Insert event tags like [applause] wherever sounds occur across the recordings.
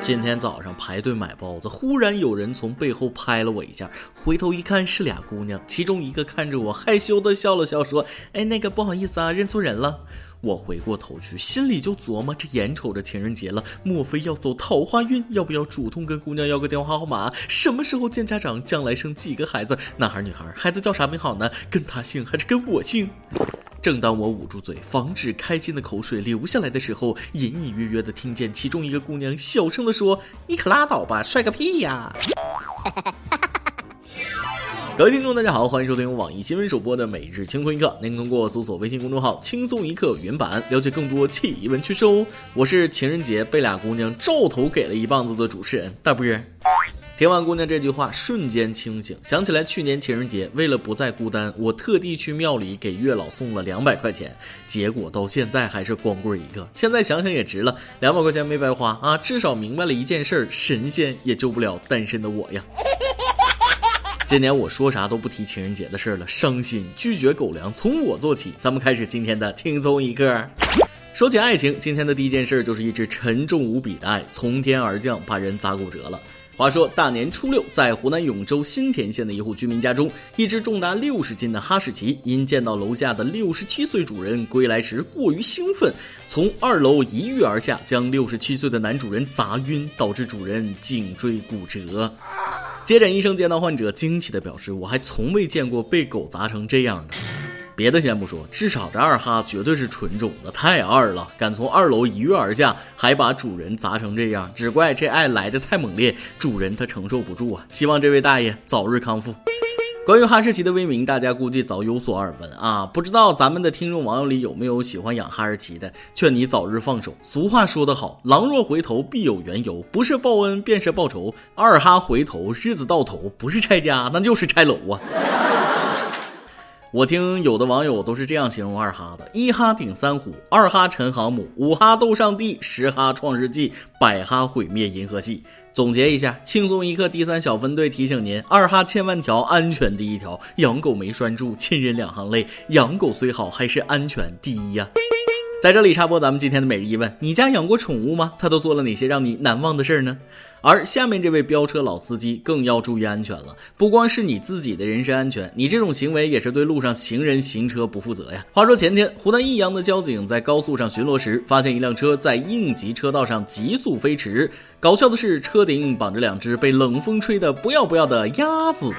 今天早上排队买包子，忽然有人从背后拍了我一下，回头一看是俩姑娘，其中一个看着我害羞的笑了笑，说：“哎，那个不好意思啊，认错人了。”我回过头去，心里就琢磨：这眼瞅着情人节了，莫非要走桃花运？要不要主动跟姑娘要个电话号码？什么时候见家长？将来生几个孩子？男孩女孩？孩子叫啥名好呢？跟他姓还是跟我姓？正当我捂住嘴，防止开心的口水流下来的时候，隐隐约约的听见其中一个姑娘小声的说：“你可拉倒吧，帅个屁呀！” [laughs] 各位听众，大家好，欢迎收听网易新闻首播的每日轻松一刻。您通过搜索微信公众号“轻松一刻”原版了解更多奇闻趣事哦。我是情人节被俩姑娘照头给了一棒子的主持人大波。听完姑娘这句话，瞬间清醒，想起来去年情人节，为了不再孤单，我特地去庙里给月老送了两百块钱，结果到现在还是光棍一个。现在想想也值了，两百块钱没白花啊！至少明白了一件事：神仙也救不了单身的我呀。今年我说啥都不提情人节的事了，伤心，拒绝狗粮，从我做起。咱们开始今天的轻松一刻。说起爱情，今天的第一件事就是一只沉重无比的爱从天而降，把人砸骨折了。话说大年初六，在湖南永州新田县的一户居民家中，一只重达六十斤的哈士奇因见到楼下的六十七岁主人归来时过于兴奋，从二楼一跃而下，将六十七岁的男主人砸晕，导致主人颈椎骨折。接诊医生见到患者，惊奇地表示：“我还从未见过被狗砸成这样的。”别的先不说，至少这二哈绝对是纯种的，太二了，敢从二楼一跃而下，还把主人砸成这样，只怪这爱来的太猛烈，主人他承受不住啊！希望这位大爷早日康复。[laughs] 关于哈士奇的威名，大家估计早有所耳闻啊，不知道咱们的听众网友里有没有喜欢养哈士奇的？劝你早日放手。俗话说得好，狼若回头必有缘由，不是报恩便是报仇。二哈回头，日子到头，不是拆家，那就是拆楼啊！我听有的网友都是这样形容二哈的：一哈顶三虎，二哈沉航母，五哈斗上帝，十哈创世纪，百哈毁灭银河系。总结一下，轻松一刻第三小分队提醒您：二哈千万条，安全第一条。养狗没拴住，亲人两行泪。养狗虽好，还是安全第一呀。在这里插播咱们今天的每日一问：你家养过宠物吗？它都做了哪些让你难忘的事儿呢？而下面这位飙车老司机更要注意安全了，不光是你自己的人身安全，你这种行为也是对路上行人行车不负责呀。话说前天，湖南益阳的交警在高速上巡逻时，发现一辆车在应急车道上急速飞驰，搞笑的是，车顶绑着两只被冷风吹得不要不要的鸭子。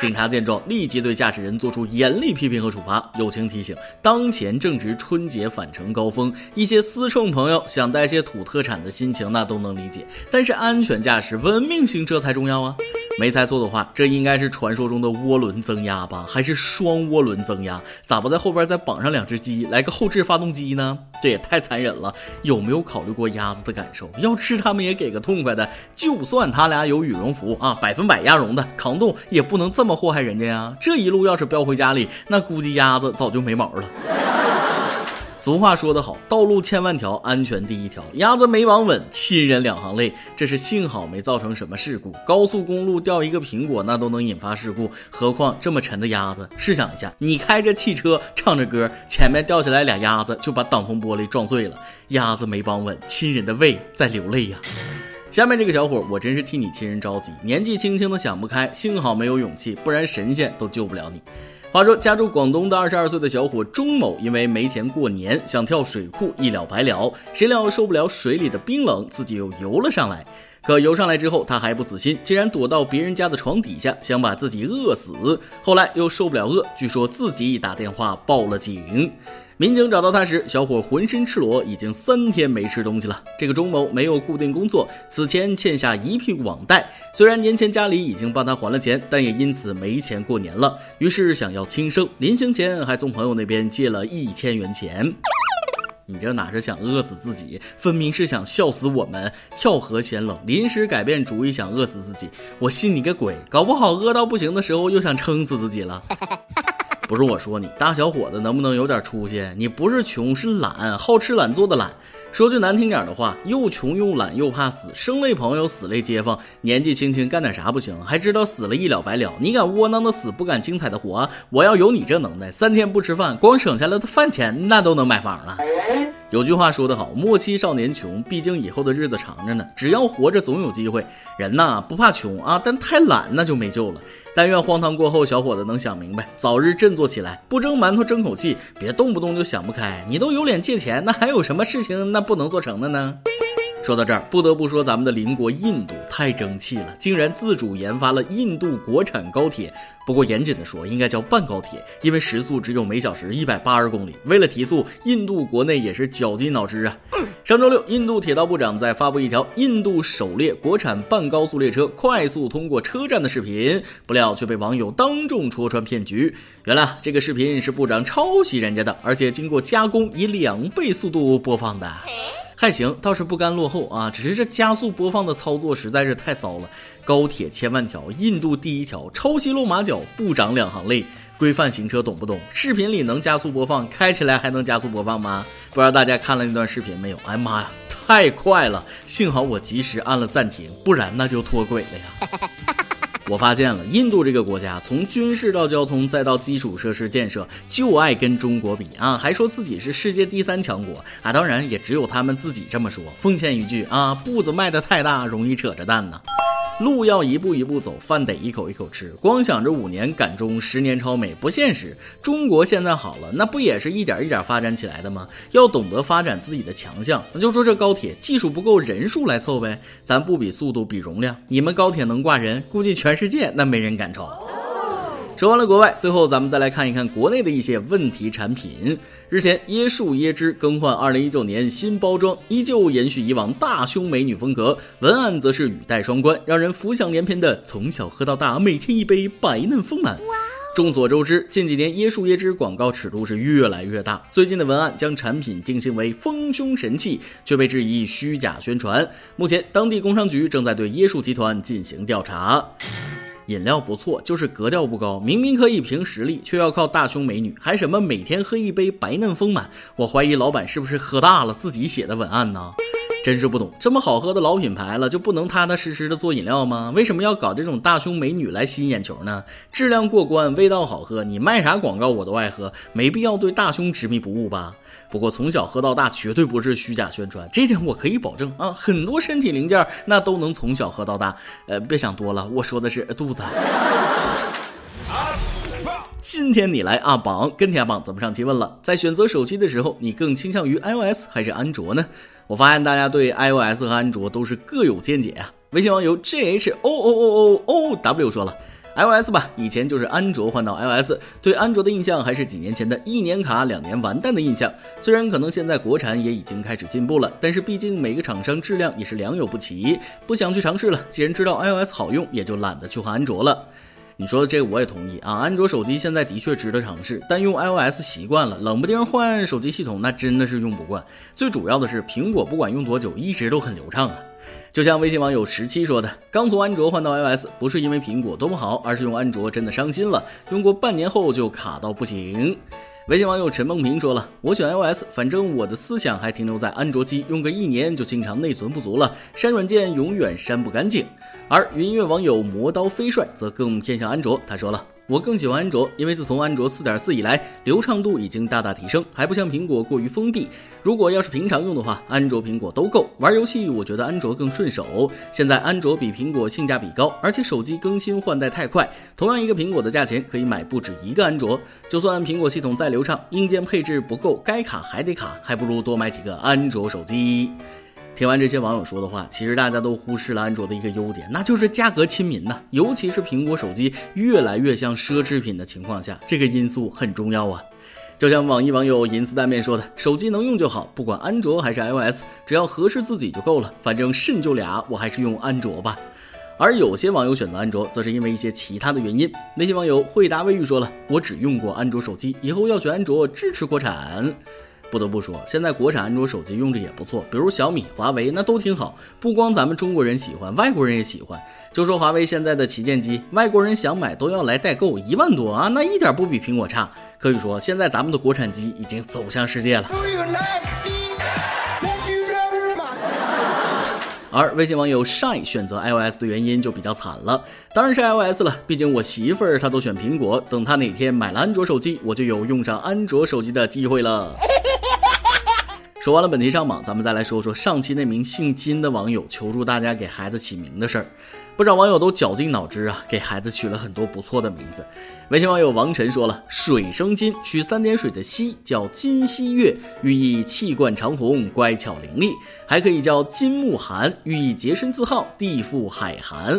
警察见状，立即对驾驶人作出严厉批评和处罚。友情提醒：当前正值春节返程高峰，一些私乘朋友想带些土特产的心情，那都能理解。但是安全驾驶、文明行车才重要啊！[laughs] 没猜错的话，这应该是传说中的涡轮增压吧？还是双涡轮增压？咋不在后边再绑上两只鸡，来个后置发动机呢？这也太残忍了！有没有考虑过鸭子的感受？要吃它们也给个痛快的。就算它俩有羽绒服啊，百分百鸭绒的，抗冻也不能这么祸害人家呀！这一路要是飙回家里，那估计鸭子早就没毛了。俗话说得好，道路千万条，安全第一条。鸭子没绑稳，亲人两行泪。这是幸好没造成什么事故。高速公路掉一个苹果，那都能引发事故，何况这么沉的鸭子？试想一下，你开着汽车，唱着歌，前面掉下来俩鸭子，就把挡风玻璃撞碎了。鸭子没绑稳，亲人的胃在流泪呀。下面这个小伙，我真是替你亲人着急。年纪轻轻的想不开，幸好没有勇气，不然神仙都救不了你。话说，家住广东的二十二岁的小伙钟某，因为没钱过年，想跳水库，一了百了。谁料受不了水里的冰冷，自己又游了上来。可游上来之后，他还不死心，竟然躲到别人家的床底下，想把自己饿死。后来又受不了饿，据说自己打电话报了警。民警找到他时，小伙浑身赤裸，已经三天没吃东西了。这个钟某没有固定工作，此前欠下一屁股网贷。虽然年前家里已经帮他还了钱，但也因此没钱过年了。于是想要轻生，临行前还从朋友那边借了一千元钱。你这哪是想饿死自己，分明是想笑死我们！跳河嫌冷，临时改变主意想饿死自己，我信你个鬼！搞不好饿到不行的时候又想撑死自己了。不是我说你，大小伙子能不能有点出息？你不是穷，是懒，好吃懒做的懒。说句难听点的话，又穷又懒又怕死，生累朋友，死累街坊。年纪轻轻干点啥不行？还知道死了一了百了？你敢窝囊的死，不敢精彩的活？我要有你这能耐，三天不吃饭，光省下来的饭钱那都能买房了。有句话说得好，莫欺少年穷，毕竟以后的日子长着呢。只要活着，总有机会。人呐，不怕穷啊，但太懒那就没救了。但愿荒唐过后，小伙子能想明白，早日振作起来，不蒸馒头争口气，别动不动就想不开。你都有脸借钱，那还有什么事情那不能做成的呢？说到这儿，不得不说咱们的邻国印度太争气了，竟然自主研发了印度国产高铁。不过严谨的说，应该叫半高铁，因为时速只有每小时一百八十公里。为了提速，印度国内也是绞尽脑汁啊。上周六，印度铁道部长在发布一条印度首列国产半高速列车快速通过车站的视频，不料却被网友当众戳穿骗局。原来这个视频是部长抄袭人家的，而且经过加工，以两倍速度播放的。还行，倒是不甘落后啊，只是这加速播放的操作实在是太骚了。高铁千万条，印度第一条，抄袭露马脚，不长两行泪。规范行车懂不懂？视频里能加速播放，开起来还能加速播放吗？不知道大家看了那段视频没有？哎妈呀，太快了！幸好我及时按了暂停，不然那就脱轨了呀。[laughs] 我发现了，印度这个国家从军事到交通再到基础设施建设，就爱跟中国比啊，还说自己是世界第三强国啊，当然也只有他们自己这么说。奉劝一句啊，步子迈得太大，容易扯着蛋呢。路要一步一步走，饭得一口一口吃。光想着五年赶中、十年超美不现实。中国现在好了，那不也是一点一点发展起来的吗？要懂得发展自己的强项。那就说这高铁技术不够，人数来凑呗。咱不比速度，比容量。你们高铁能挂人，估计全世界那没人敢抽。说完了国外，最后咱们再来看一看国内的一些问题产品。日前，椰树椰汁更换2019年新包装，依旧延续以往大胸美女风格，文案则是语带双关，让人浮想联翩的“从小喝到大，每天一杯白嫩丰满”。众所周知，近几年椰树椰汁广告尺度是越来越大，最近的文案将产品定性为丰胸神器，却被质疑虚假宣传。目前，当地工商局正在对椰树集团进行调查。饮料不错，就是格调不高。明明可以凭实力，却要靠大胸美女，还什么每天喝一杯白嫩丰满。我怀疑老板是不是喝大了自己写的文案呢？真是不懂，这么好喝的老品牌了，就不能踏踏实实的做饮料吗？为什么要搞这种大胸美女来吸引眼球呢？质量过关，味道好喝，你卖啥广告我都爱喝，没必要对大胸执迷不悟吧？不过从小喝到大绝对不是虚假宣传，这点我可以保证啊！很多身体零件那都能从小喝到大，呃，别想多了，我说的是肚子。今天你来阿榜跟帖榜怎么上期问了，在选择手机的时候，你更倾向于 iOS 还是安卓呢？我发现大家对 iOS 和安卓都是各有见解啊。微信网友 J H O O O O O W 说了，iOS 吧，以前就是安卓换到 iOS，对安卓的印象还是几年前的一年卡两年完蛋的印象。虽然可能现在国产也已经开始进步了，但是毕竟每个厂商质量也是良莠不齐，不想去尝试了。既然知道 iOS 好用，也就懒得去换安卓了。你说的这个我也同意啊，安卓手机现在的确值得尝试，但用 iOS 习惯了，冷不丁换手机系统，那真的是用不惯。最主要的是，苹果不管用多久，一直都很流畅啊。就像微信网友十七说的，刚从安卓换到 iOS，不是因为苹果多么好，而是用安卓真的伤心了，用过半年后就卡到不行。微信网友陈梦平说了，我选 iOS，反正我的思想还停留在安卓机，用个一年就经常内存不足了，删软件永远删不干净。而云音乐网友磨刀飞帅则更偏向安卓。他说了：“我更喜欢安卓，因为自从安卓四点四以来，流畅度已经大大提升，还不像苹果过于封闭。如果要是平常用的话，安卓、苹果都够。玩游戏，我觉得安卓更顺手。现在安卓比苹果性价比高，而且手机更新换代太快。同样一个苹果的价钱，可以买不止一个安卓。就算苹果系统再流畅，硬件配置不够，该卡还得卡，还不如多买几个安卓手机。”听完这些网友说的话，其实大家都忽视了安卓的一个优点，那就是价格亲民呐。尤其是苹果手机越来越像奢侈品的情况下，这个因素很重要啊。就像网易网友银丝蛋面说的：“手机能用就好，不管安卓还是 [laughs] iOS，只要合适自己就够了。反正肾就俩，我还是用安卓吧。”而有些网友选择安卓，则是因为一些其他的原因。那些网友惠达卫浴说了：“我只用过安卓手机，以后要选安卓，支持国产。”不得不说，现在国产安卓手机用着也不错，比如小米、华为，那都挺好。不光咱们中国人喜欢，外国人也喜欢。就说华为现在的旗舰机，外国人想买都要来代购，一万多啊，那一点不比苹果差。可以说，现在咱们的国产机已经走向世界了。而微信网友 shy 选择 iOS 的原因就比较惨了，当然是 iOS 了，毕竟我媳妇儿她都选苹果，等她哪天买了安卓手机，我就有用上安卓手机的机会了。说完了本题上榜，咱们再来说说上期那名姓金的网友求助大家给孩子起名的事儿。不少网友都绞尽脑汁啊，给孩子取了很多不错的名字。微信网友王晨说了：“水生金，取三点水的溪，叫金溪月，寓意气贯长虹，乖巧伶俐；还可以叫金木寒，寓意洁身自好，地富海寒。”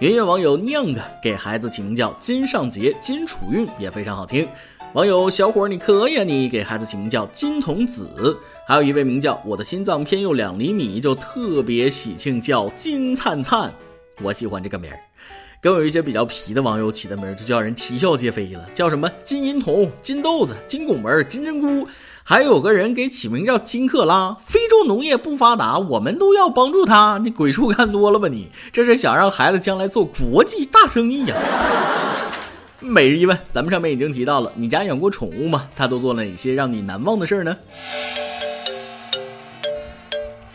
圆圆网友酿个给孩子起名叫金上杰、金楚韵，也非常好听。网友小伙你可以啊，你给孩子起名叫金童子。还有一位名叫我的心脏偏右两厘米，就特别喜庆，叫金灿灿。我喜欢这个名儿，更有一些比较皮的网友起的名儿就叫人啼笑皆非了，叫什么金银铜、金豆子、金拱门、金针菇，还有个人给起名叫金克拉。非洲农业不发达，我们都要帮助他。你鬼畜看多了吧？你这是想让孩子将来做国际大生意呀？每日一问，咱们上面已经提到了，你家养过宠物吗？它都做了哪些让你难忘的事儿呢？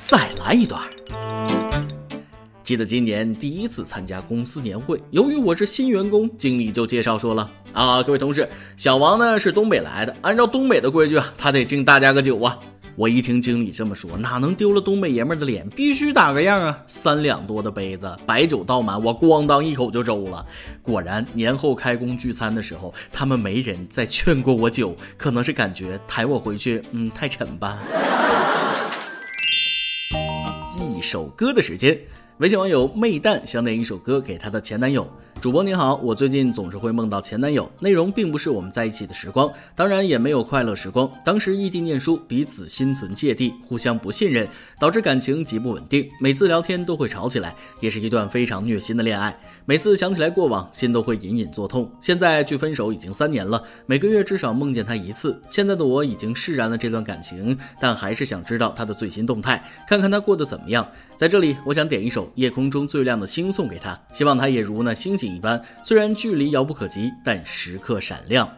再来一段。记得今年第一次参加公司年会，由于我是新员工，经理就介绍说了啊，各位同事，小王呢是东北来的，按照东北的规矩啊，他得敬大家个酒啊。我一听经理这么说，哪能丢了东北爷们的脸？必须打个样啊！三两多的杯子，白酒倒满，我咣当一口就周了。果然，年后开工聚餐的时候，他们没人再劝过我酒，可能是感觉抬我回去，嗯，太沉吧。[laughs] 一首歌的时间。微信网友媚蛋想点一首歌给她的前男友。主播您好，我最近总是会梦到前男友，内容并不是我们在一起的时光，当然也没有快乐时光。当时异地念书，彼此心存芥蒂，互相不信任，导致感情极不稳定。每次聊天都会吵起来，也是一段非常虐心的恋爱。每次想起来过往，心都会隐隐作痛。现在距分手已经三年了，每个月至少梦见他一次。现在的我已经释然了这段感情，但还是想知道他的最新动态，看看他过得怎么样。在这里，我想点一首《夜空中最亮的星》送给他，希望他也如那星星。一般，虽然距离遥不可及，但时刻闪亮。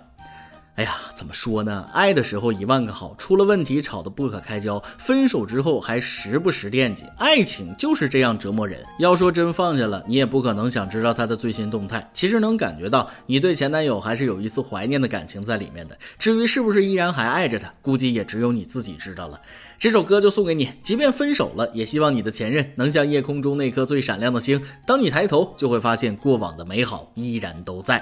哎呀，怎么说呢？爱的时候一万个好，出了问题吵得不可开交，分手之后还时不时惦记。爱情就是这样折磨人。要说真放下了，你也不可能想知道他的最新动态。其实能感觉到你对前男友还是有一丝怀念的感情在里面的。至于是不是依然还爱着他，估计也只有你自己知道了。这首歌就送给你，即便分手了，也希望你的前任能像夜空中那颗最闪亮的星。当你抬头，就会发现过往的美好依然都在。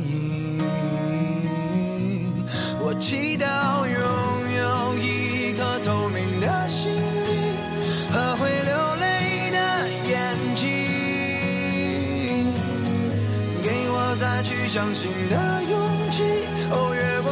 影？再去相信的勇气，哦，越过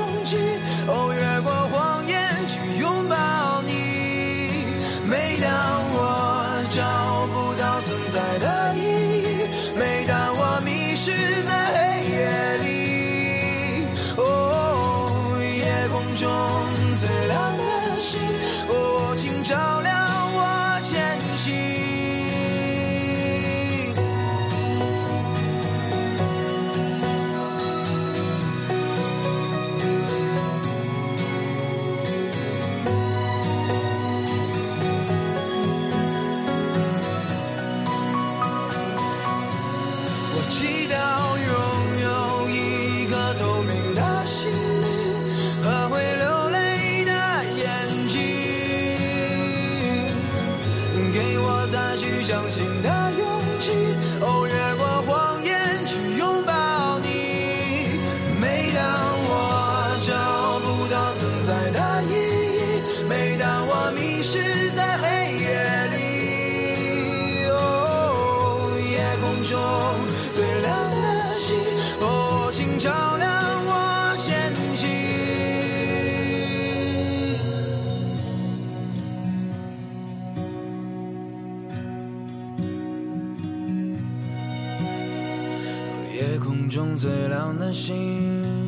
中最亮的星，